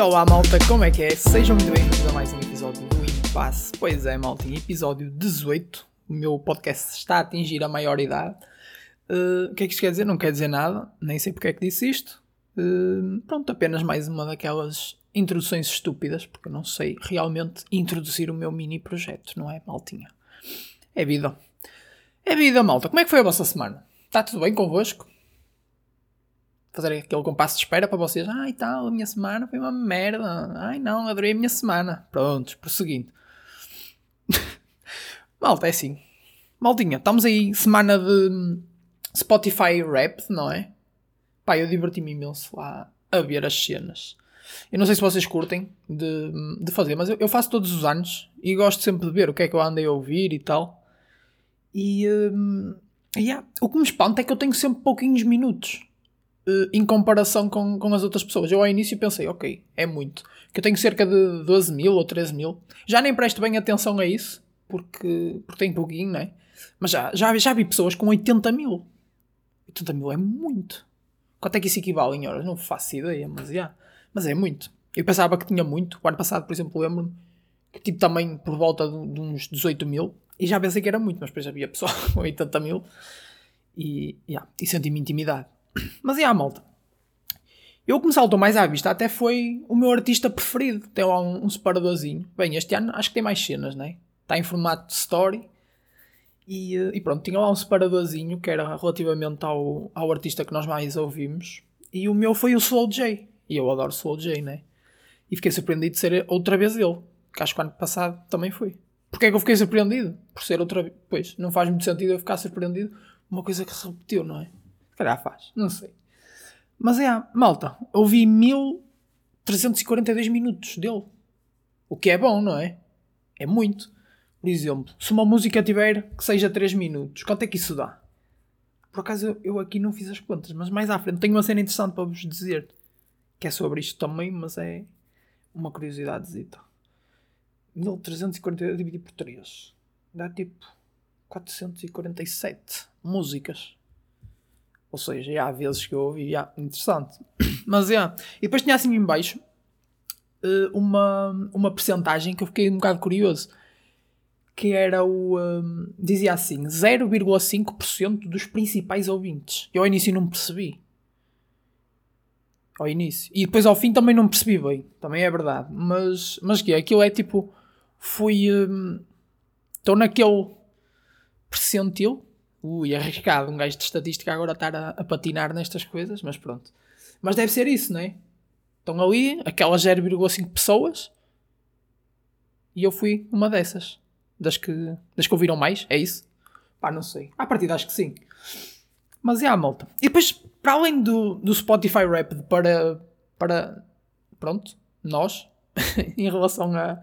Olá malta, como é que é? Sejam muito bem-vindos a mais um episódio do Impasse. Pois é, malta, episódio 18, o meu podcast está a atingir a maioridade. Uh, o que é que isto quer dizer? Não quer dizer nada, nem sei porque é que disse isto. Uh, pronto, apenas mais uma daquelas introduções estúpidas, porque eu não sei realmente introduzir o meu mini projeto, não é, maltinha? É vida. É vida, malta. Como é que foi a vossa semana? Está tudo bem convosco? Fazer aquele compasso de espera para vocês. Ai tal, a minha semana foi uma merda. Ai não, adorei a minha semana. Prontos, prosseguindo. Malta, é assim. Maldinha, estamos aí semana de Spotify Rap, não é? Pá, eu diverti-me imenso lá a ver as cenas. Eu não sei se vocês curtem de, de fazer, mas eu, eu, faço todos os anos e gosto sempre de ver o que é que eu andei a ouvir e tal. E um, yeah, o que me espanta é que eu tenho sempre pouquinhos minutos. Uh, em comparação com, com as outras pessoas. Eu ao início pensei, ok, é muito. Que eu tenho cerca de 12 mil ou 13 mil. Já nem presto bem atenção a isso, porque, porque tem pouquinho, não é? Mas já, já, já vi pessoas com 80 mil. 80 mil é muito. Quanto é que isso equivale em horas? Não faço ideia, mas, yeah. mas é muito. Eu pensava que tinha muito. O ano passado, por exemplo, lembro-me que tipo também por volta de, de, uns 18 mil. E já pensei que era muito, mas depois havia pessoal com 80 mil. E, yeah, e senti-me intimidade. Mas e a malta? Eu que me saltou mais à vista até foi o meu artista preferido. Tem lá um, um separadorzinho. Bem, este ano acho que tem mais cenas, né? Está em formato de story. E, eh, e, pronto, tinha lá um separadorzinho que era relativamente ao, ao artista que nós mais ouvimos. E o meu foi o Slow J. E eu adoro Slow J, né? E fiquei surpreendido de ser outra vez ele. Que acho que ano passado também foi. Porquê é que eu fiquei surpreendido? Por ser outra vez. Pois, não faz muito sentido eu ficar surpreendido. Uma coisa que se repetiu, não é? Calhar faz, não sei. Mas é, malta, ouvi 1342 minutos dele. O que é bom, não é? É muito. Por exemplo, se uma música tiver que seja 3 minutos, quanto é que isso dá? Por acaso eu aqui não fiz as contas, mas mais à frente tenho uma cena interessante para vos dizer. Que é sobre isto também, mas é uma curiosisadezita. 1342 dividido por 3 dá tipo 447 músicas. Ou seja, já há vezes que eu ouvi, já, interessante. Mas, já. E depois tinha assim em baixo uh, uma, uma percentagem que eu fiquei um bocado curioso. Que era o... Um, dizia assim, 0,5% dos principais ouvintes. Eu ao início não percebi. Ao início. E depois ao fim também não percebi bem. Também é verdade. Mas, mas que é? Aquilo é tipo... Fui... Estou um, naquele percentil ui, arriscado um gajo de estatística agora estar a, a, patinar nestas coisas, mas pronto. Mas deve ser isso, não é? Estão ali, aquelas 0,5 pessoas, e eu fui uma dessas. Das que, das que ouviram mais, é isso? Pá, não sei. À partida acho que sim. Mas é a malta. E depois, para além do, do Spotify Rap para, para, pronto, nós, em relação a,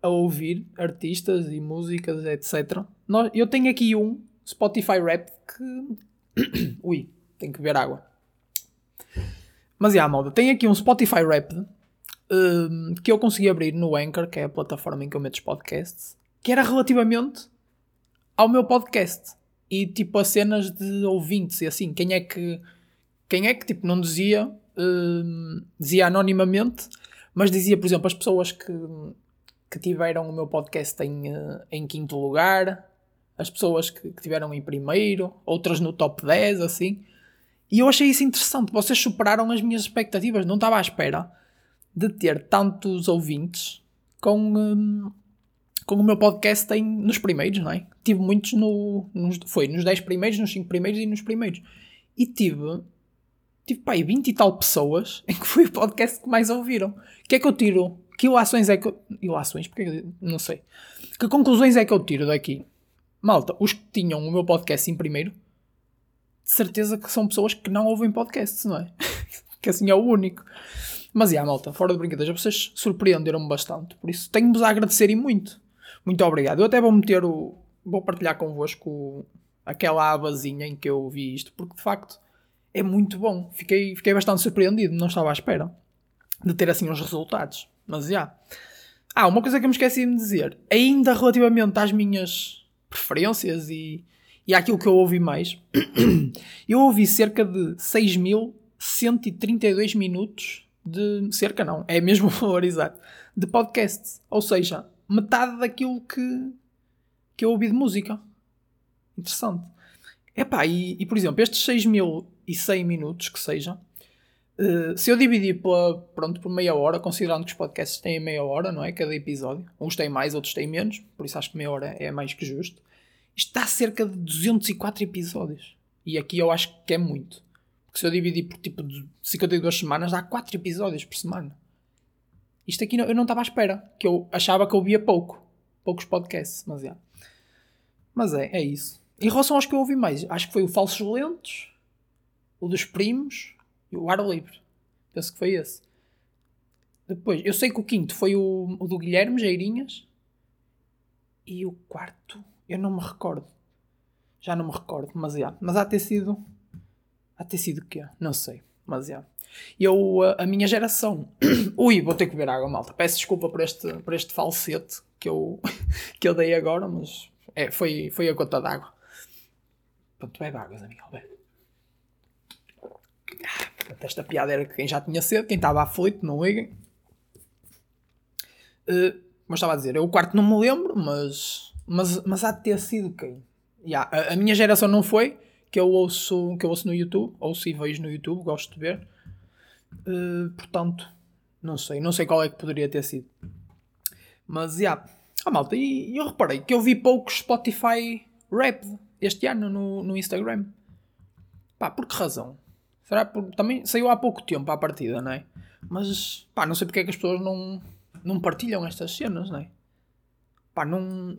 a ouvir artistas e músicas, etc. Nós, eu tenho aqui um Spotify Rap que. Ui, tenho que beber água. Mas, já, malda, tem aqui um Spotify Rap um, que eu consegui abrir no Anchor, que é a plataforma em que eu meto os podcasts, que era relativamente ao meu podcast. E, tipo, a cenas de ouvintes e assim. Quem é que. Quem é que, tipo, não dizia. Um, dizia anonimamente, mas dizia, por exemplo, as pessoas que, que tiveram o meu podcast em, eh, em quinto lugar, as pessoas que, que tiveram em primeiro, outras no top 10, assim. E eu achei isso interessante. Vocês superaram as minhas expectativas. Não estava à espera de ter tantos ouvintes com, um, com o meu podcast em, nos primeiros, não é? Tive muitos no. Nos, foi nos 10 primeiros, nos 5 primeiros e nos primeiros. E tive. Tive, pá, 20 e tal pessoas em que foi o podcast que mais ouviram. O que é que eu tiro? Que ilações é que eu. Ilações? Porque não sei. Que conclusões é que eu tiro daqui? Malta, os que tinham o meu podcast em primeiro, de certeza que são pessoas que não ouvem podcasts, não é? que assim é o único. Mas, yeah, malta, fora de brincadeiras, vocês surpreenderam-me bastante. Por isso, tenho-vos a agradecer e muito. Muito obrigado. Eu até vou meter o... Vou partilhar convosco aquela abazinha em que eu vi isto, porque de facto é muito bom. Fiquei, fiquei bastante surpreendido, não estava à espera de ter assim os resultados. Mas já. Yeah. Ah, uma coisa que eu me esqueci de dizer. Ainda relativamente às minhas preferências e, e àquilo que eu ouvi mais, eu ouvi cerca de 6.132 minutos de. Cerca não, é mesmo o valor exato. De podcasts. Ou seja, metade daquilo que, que eu ouvi de música. Interessante. Epá, e, e por exemplo, estes 6.100 minutos que seja, uh, se eu dividir pela, pronto, por meia hora, considerando que os podcasts têm meia hora, não é? Cada episódio. Uns têm mais, outros têm menos, por isso acho que meia hora é mais que justo. Isto dá cerca de 204 episódios. E aqui eu acho que é muito. Porque se eu dividir por tipo de 52 semanas, dá 4 episódios por semana. Isto aqui eu não estava à espera. Que eu achava que eu via pouco. Poucos podcasts, mas é. Mas é, é isso. Em relação aos que eu ouvi mais, acho que foi o Falsos Lentos, o dos Primos o Ar Livre. Penso que foi esse. Depois, eu sei que o quinto foi o, o do Guilherme Geirinhas. E o quarto, eu não me recordo. Já não me recordo, mas é. Mas há ter sido. Há ter sido o quê? Não sei, mas é. Eu, a, a minha geração. Ui, vou ter que beber água, malta. Peço desculpa por este, por este falsete que eu, que eu dei agora, mas é, foi, foi a gota d'água. Pronto, bebe águas, amigo. Bebe. Esta piada era que quem já tinha sede, quem estava aflito, não liguem. Uh, como eu estava a dizer, eu o quarto não me lembro, mas, mas, mas há de ter sido quem? Yeah, a, a, minha geração não foi, que eu ouço, que eu ouço no YouTube, ouço e vejo no YouTube, gosto de ver. Uh, portanto, não sei, não sei qual é que poderia ter sido. Mas, já. Yeah. Ah, malta, e, eu reparei que eu vi poucos Spotify rap este ano no, no Instagram. Pá, por que razão? Será por, também saiu há pouco tempo à partida, não é? Mas, pá, não sei porque é que as pessoas não, não partilham estas cenas, não é? Pá, não...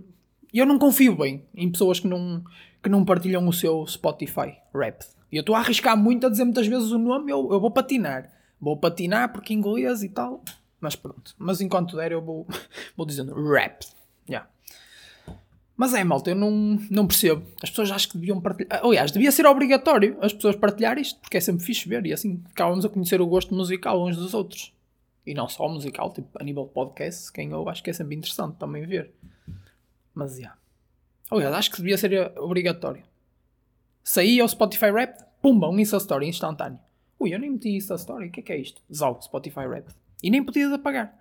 Eu não confio bem em pessoas que não, que não partilham o seu Spotify Rap. E eu estou a arriscar muito a dizer muitas vezes o nome, eu, eu vou patinar. Vou patinar porque inglês e tal. Mas pronto. Mas enquanto der eu vou, vou dizendo rap. Yeah. Mas é, malta, eu não, não percebo. As pessoas acho que deviam partilhar. Aliás, devia ser obrigatório as pessoas partilhar isto, porque é sempre fixe ver e assim ficávamos a conhecer o gosto musical uns dos outros. E não só musical, tipo a nível de podcast, quem eu acho que é sempre interessante também ver. Mas, já. Yeah. Aliás, acho que devia ser obrigatório. Saía o Spotify Rap, pumba, um Insta Story instantâneo. Ui, eu nem meti Insta Story, o que é que é isto? Zau, Spotify Rap. E nem podias apagar.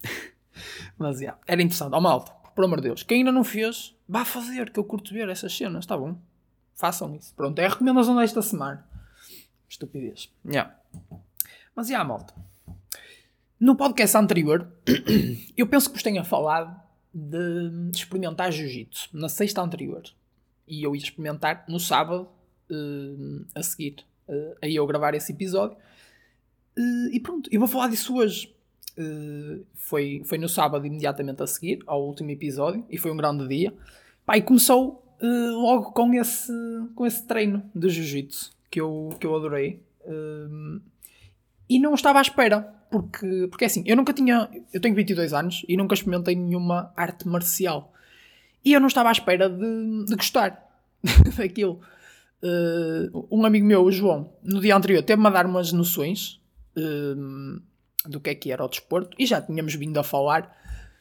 Mas, já, yeah, era interessante. Ó, oh, malta por amor de Deus, quem ainda não fez, vá fazer, que eu curto ver essas cenas, está bom? Façam isso. Pronto, é a recomendação desta semana. Estupidez. Yeah. Mas, já, yeah, malta. No podcast anterior, eu penso que vos tenha falado de experimentar jiu-jitsu, na sexta anterior. E eu ia experimentar no sábado uh, a seguir. Uh, aí eu gravar esse episódio. Uh, e pronto, eu vou falar disso hoje. Uh, foi, foi no sábado imediatamente a seguir ao último episódio e foi um grande dia. Pá, e começou uh, logo com esse, com esse treino de jiu-jitsu que eu, que eu adorei. Uh, e não estava à espera, porque, porque é assim, eu nunca tinha. Eu tenho 22 anos e nunca experimentei nenhuma arte marcial. E eu não estava à espera de, de gostar daquilo. Uh, um amigo meu, o João, no dia anterior, teve-me a dar umas noções. Uh, do que é que era o desporto e já tínhamos vindo a falar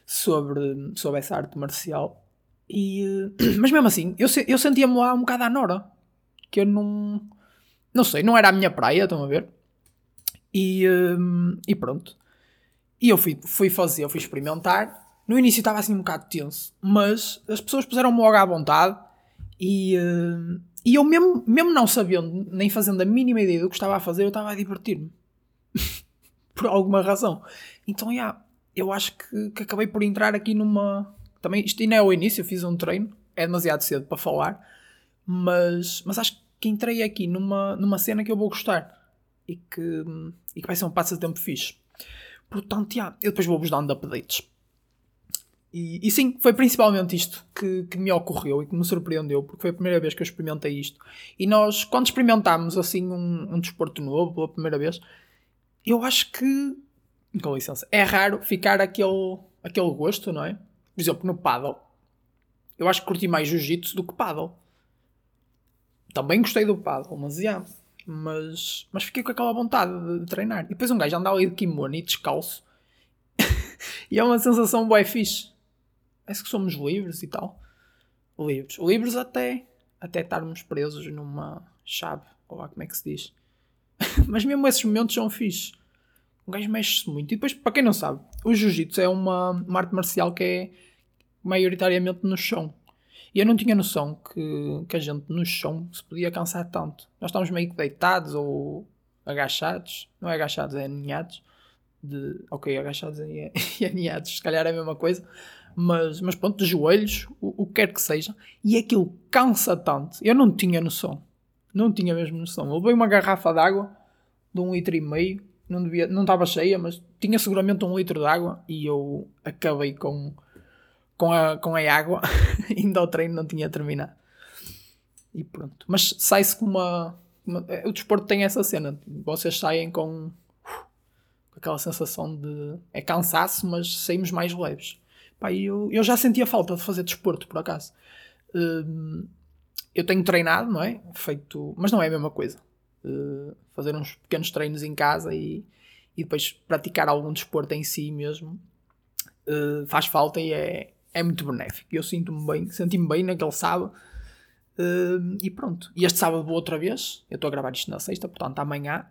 sobre, sobre essa arte marcial. E, eh, mas mesmo assim, eu, eu sentia-me lá um bocado à Nora, que eu não. Não sei, não era a minha praia, estão a ver? E, um, e pronto. E eu fui, fui fazer, eu fui experimentar. No início estava assim um bocado tenso, mas as pessoas puseram-me logo à vontade e, uh, e eu, mesmo, mesmo não sabendo, nem fazendo a mínima ideia do que estava a fazer, eu estava a divertir-me por alguma razão. Então, yeah, eu acho que, que acabei por entrar aqui numa. Também, isto ainda é o início, eu fiz um treino, é demasiado cedo para falar, mas, mas acho que entrei aqui numa, numa cena que eu vou gostar e que, e que vai ser um passatempo fixe. Portanto, yeah, eu depois vou-vos dando updates. E, e, sim, foi principalmente isto que, que me ocorreu e que me surpreendeu, porque foi a primeira vez que eu experimentei isto. E nós, quando experimentámos assim um, um desporto novo pela primeira vez, eu acho que, com licença, é raro ficar aquele, aquele gosto, não é? Por exemplo, no paddle. Eu acho que curti mais jiu-jitsu do que paddle. Também gostei do paddle, mas yeah, mas, mas fiquei com aquela vontade de, de treinar. E depois um gajo anda ali de kimono e descalço. e é uma sensação bué fixe. Parece que somos livres e tal. Livres. Livres até, até estarmos presos numa chave. Ou lá como é que se diz. Mas mesmo esses momentos são fixes. O gajo mexe-se muito. E depois, para quem não sabe, o jiu-jitsu é uma, uma arte marcial que é maioritariamente no chão. E eu não tinha noção que, que a gente no chão se podia cansar tanto. Nós estamos meio que deitados ou agachados. Não é agachados, é aninhados. De, ok, agachados e, e aninhados, se calhar é a mesma coisa. Mas, mas pronto, de joelhos, o, o que quer que seja. E aquilo cansa tanto. Eu não tinha noção. Não tinha mesmo noção. Eu levei uma garrafa de água de um litro e meio. Não, devia, não estava cheia, mas tinha seguramente um litro de água. E eu acabei com com a, com a água, ainda o treino não tinha terminado. E pronto. Mas sai-se com uma, uma, O desporto tem essa cena. Vocês saem com, com aquela sensação de. É cansaço, mas saímos mais leves. Pá, eu, eu já sentia falta de fazer desporto, por acaso. Uh, eu tenho treinado, não é? Feito. Mas não é a mesma coisa. Uh, fazer uns pequenos treinos em casa e, e depois praticar algum desporto em si mesmo uh, faz falta e é, é muito benéfico. Eu sinto-me bem, senti-me bem naquele sábado. Uh, e pronto. E este sábado vou outra vez. Eu estou a gravar isto na sexta, portanto amanhã.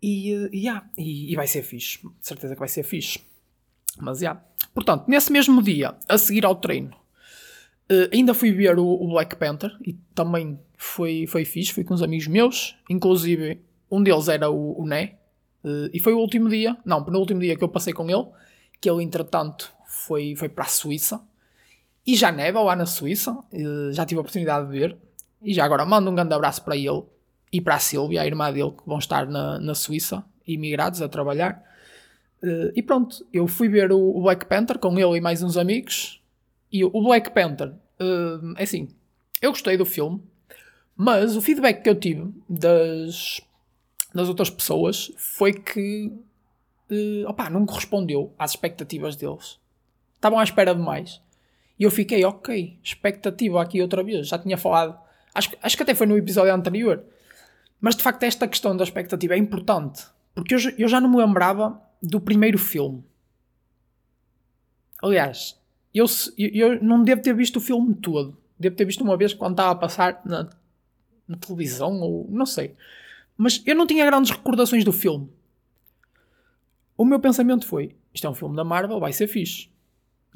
E, uh, yeah, e, e, vai ser fixe. De certeza que vai ser fixe. Mas já. Yeah. Portanto, nesse mesmo dia, a seguir ao treino, uh, ainda fui ver o, o, Black Panther e também foi, foi fixe. Fui com uns amigos meus, inclusive um deles era o, o Né. Uh, e foi o último dia, não, no último dia que eu passei com ele, que ele entretanto foi, foi para a Suíça. E já neva lá na Suíça, já tive a oportunidade de ver. E já agora mando um grande abraço para ele e para a Silvia, a irmã dele, que vão estar na, na Suíça, imigrados a trabalhar. Uh, e pronto, eu fui ver o, o, Black Panther com ele e mais uns amigos. E o Black Panther, uh, é assim, eu gostei do filme, mas o feedback que eu tive das, das outras pessoas foi que uh, opa, não correspondeu às expectativas deles estavam à espera de mais. E eu fiquei, ok, expectativa aqui outra vez. Já tinha falado, acho, acho que até foi no episódio anterior. Mas de facto, esta questão da expectativa é importante. Porque eu, eu já não me lembrava do primeiro filme. Aliás, eu, eu não devo ter visto o filme todo. Devo ter visto uma vez quando estava a passar na, na televisão, ou não sei. Mas eu não tinha grandes recordações do filme. O meu pensamento foi: isto é um filme da Marvel, vai ser fixe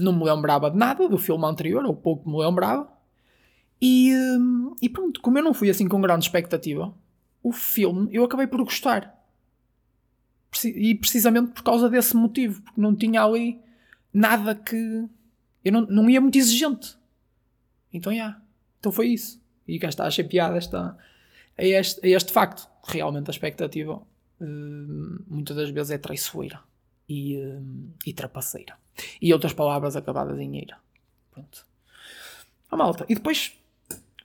não me lembrava de nada do filme anterior, ou pouco me lembrava. E, hum, e pronto, como eu não fui assim com grande expectativa, o filme eu acabei por gostar. E precisamente por causa desse motivo, porque não tinha ali nada que. Eu não, não ia muito exigente. Então, já. Yeah, então foi isso. E cá está, achei piada esta, a, este, a este facto. Realmente a expectativa hum, muitas das vezes é traiçoeira e, hum, e trapaceira. E outras palavras acabadas em eira. Pronto. A malta. E depois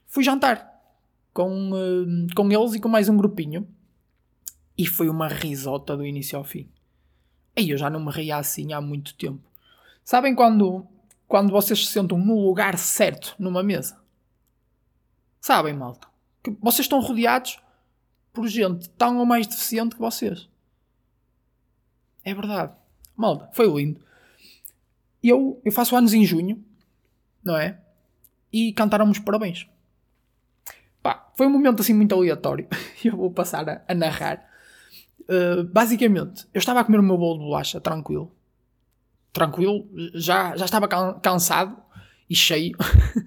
fui jantar com, uh, com eles e com mais um grupinho. E foi uma risota do início ao fim. E eu já não me ria assim há muito tempo. Sabem quando, quando vocês se sentam no lugar certo numa mesa? Sabem, malta? Que vocês estão rodeados por gente tão ou mais deficiente que vocês. É verdade. Malta, foi lindo eu, eu faço anos em junho, não é? E cantaram-me os parabéns. Pá, foi um momento assim muito aleatório. eu vou passar a, a narrar. Uh, basicamente, eu estava a comer o meu bolo de bolacha, tranquilo. Tranquilo, já, já estava cansado e cheio,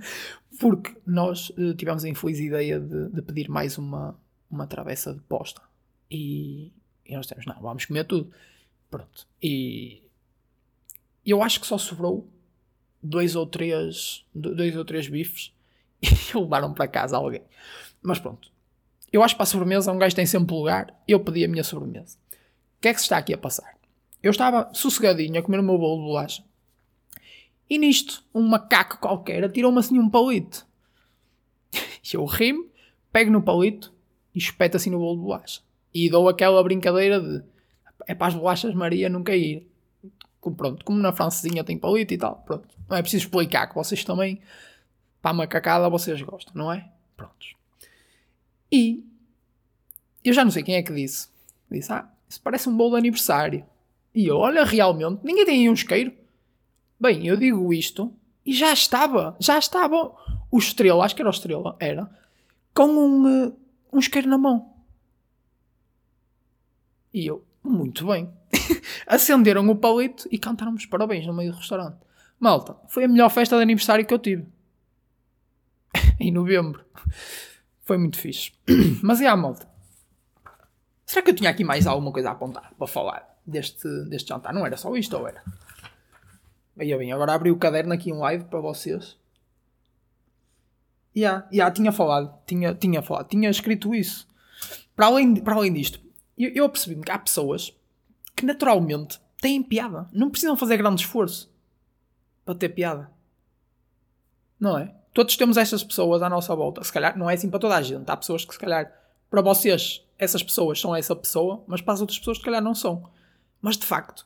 porque nós uh, tivemos a infeliz ideia de, de, pedir mais uma, uma travessa de posta. E, e nós temos, não, vamos comer tudo. Pronto. E eu acho que só sobrou dois ou três, dois ou três bifes e levaram para casa alguém. Mas pronto. Eu acho que para a sobremesa um gajo tem sempre lugar. Eu pedi a minha sobremesa. O que é que se está aqui a passar? Eu estava sossegadinho a comer o meu bolo de bolacha. E nisto, um macaco qualquer atirou-me assim um palito. Eu rimo, pego no palito e espeto assim no bolo de bolacha. E dou aquela brincadeira de é para as bolachas Maria não cair pronto, como na francesinha tem palito e tal, pronto. Não é preciso explicar que vocês também, para a macacada, vocês gostam, não é? Prontos. E eu já não sei quem é que disse. Disse, ah, isso parece um bolo de aniversário. E eu, olha, realmente, ninguém tem aí um isqueiro. Bem, eu digo isto e já estava, já estava o estrela, acho que era o estrela, era, com um, uh, um isqueiro na mão. E eu, muito bem acenderam o palito e cantaram-me parabéns no meio do restaurante. Malta, foi a melhor festa de aniversário que eu tive. em novembro. Foi muito fixe. Mas é a malta. Será que eu tinha aqui mais alguma coisa a apontar para falar deste, deste jantar? Não era só isto, ou era? Aí bem, agora abri o caderno aqui em live para vocês. Já, yeah, yeah, tinha falado, tinha, tinha falado, tinha escrito isso. Para além, para além disto, eu, eu percebi-me que há pessoas que naturalmente têm piada. Não precisam fazer grande esforço para ter piada. Não é? Todos temos essas pessoas à nossa volta. Se calhar não é assim para toda a gente. Há pessoas que, se calhar, para vocês, essas pessoas são essa pessoa, mas para as outras pessoas, se calhar, não são. Mas de facto,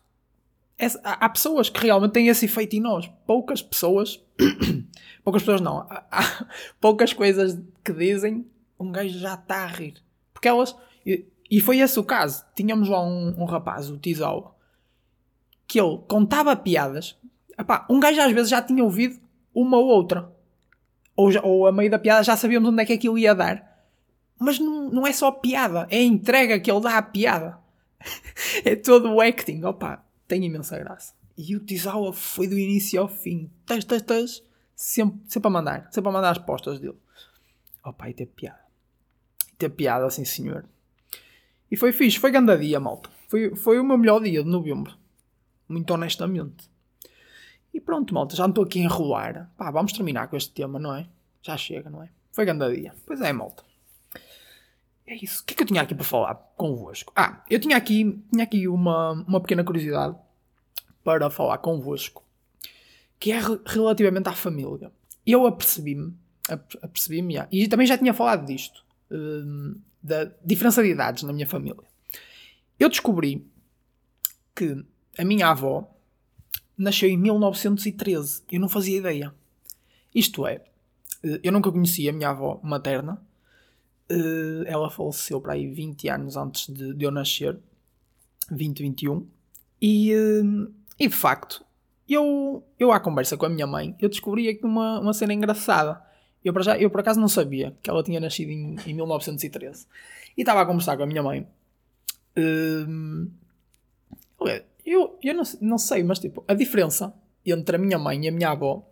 há, pessoas que realmente têm esse efeito em nós. Poucas pessoas, poucas pessoas não, há, há, poucas coisas que dizem, um gajo já está a rir. Porque elas, e, e foi esse o caso. Tínhamos lá um, um rapaz, o Tizal, que ele contava piadas. Epá, um gajo às vezes já tinha ouvido uma ou outra ou, já, ou a meio da piada já sabíamos onde é que aquilo ia dar. Mas não, não é só piada, é a entrega que ele dá à piada. é todo o acting. Opa, tem imensa graça. E o Tizawa foi do início ao fim. Tas, tas, tas. Sempre, sempre a mandar. Sempre a mandar as postas dele. Opa, e ter piada. E ter piada, assim senhor. E foi fixe. Foi grande dia, malta. Foi, foi o meu melhor dia de novembro. Muito honestamente. E pronto, malta, já não estou aqui a enrolar. Pá, vamos terminar com este tema, não é? Já chega, não é? Foi grande dia. Pois é, malta. É isso. O que é que eu tinha aqui para falar convosco? Ah, eu tinha aqui, tinha aqui uma, uma pequena curiosidade para falar convosco. Que é relativamente à família. Eu apercebi-me, apercebi-me, e também já tinha falado disto, hum, da diferença de idades na minha família. Eu descobri que a minha avó nasceu em 1913. Eu não fazia ideia. Isto é, eh, eu nunca conhecia a minha avó materna. Eh, ela faleceu para aí 20 anos antes de, de eu nascer. 20, 21. E, eh, e de facto, eu, eu à conversa com a minha mãe, eu descobri aqui uma, uma cena engraçada. Eu por, já, eu por acaso não sabia que ela tinha nascido em, em 1913. E estava a conversar com a minha mãe. Uh, eu, eu não, não sei, mas tipo, a diferença entre a minha mãe e a minha avó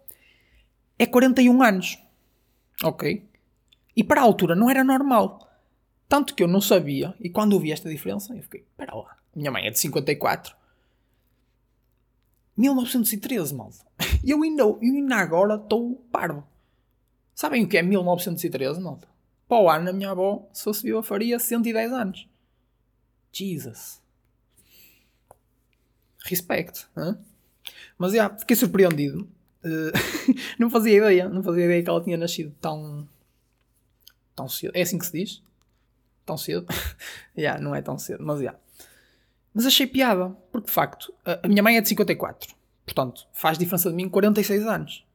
é 41 anos. Ok? E para a altura não era normal. Tanto que eu não sabia. E quando vi esta diferença, eu fiquei, espera lá. Minha mãe é de 54. 1913, malta. E eu ainda, eu ainda agora estou parvo. Sabem o que é 1913, malta? Para o ano, a minha avó, se fosse viva, faria 110 anos. Jesus respect. Hein? Mas já, fiquei surpreendido. Uh, não fazia ideia, não fazia ideia que ela tinha nascido tão. Tão cedo. É assim que se diz? Tão cedo? Já, yeah, não é tão cedo, mas já. Yeah. Mas achei piada, porque de facto, a, minha mãe é de 54. Portanto, faz diferença de mim 46 anos.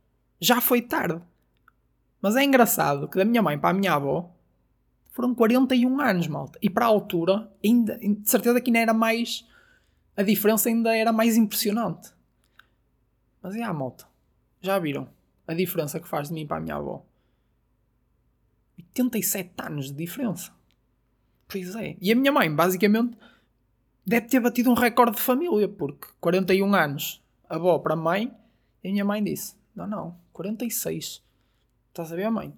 Já foi tarde. Mas é engraçado que da minha mãe para a minha avó foram 41 anos, malta. E para a altura, ainda, de certeza que ainda era mais a diferença ainda era mais impressionante. Mas é a malta. Já viram a diferença que faz de mim para a minha avó? 87 anos de diferença. Pois é. E a minha mãe, basicamente, deve ter batido um recorde de família, porque 41 anos, avó para mãe, e a minha mãe disse: Não, não, 46. Estás a ver, mãe?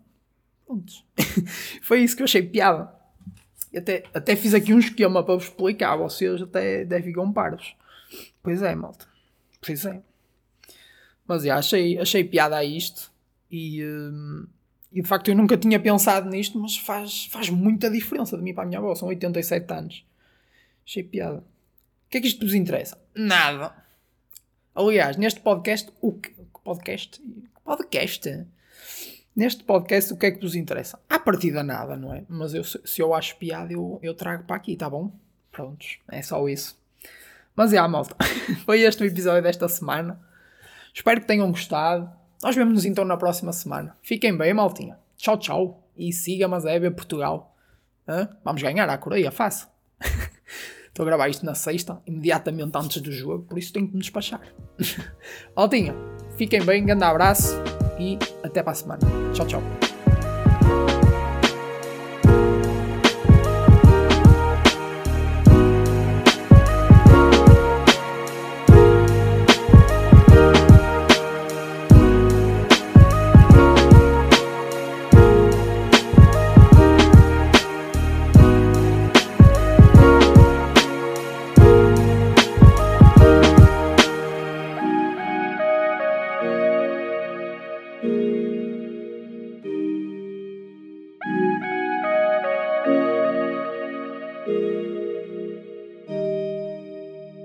Prontos. Foi isso que eu achei piada até, até fiz aqui um esquema para vos explicar, vocês até, até ficam parvos. Pois é, malta. Pois é. Mas já, achei, achei piada a isto e, hum, e de facto eu nunca tinha pensado nisto, mas faz, faz muita diferença de mim para a minha avó. São 87 anos. Achei piada. O que é que isto vos interessa? Nada. Aliás, neste podcast, o que, podcast? Podcast? Neste podcast, o que é que vos interessa? À partida, nada, não é? Mas eu, se eu acho piada, eu, eu trago para aqui, tá bom? Prontos, é só isso. Mas é, yeah, malta. Foi este o episódio desta semana. Espero que tenham gostado. Nós vemos-nos então na próxima semana. Fiquem bem, maltinha. Tchau, tchau. E siga Mazébia Portugal. Hã? Vamos ganhar a Coreia, fácil. Estou a gravar isto na sexta, imediatamente antes do jogo, por isso tenho que me despachar. Maltinha, fiquem bem, grande abraço e até para a semana. Tchau, tchau.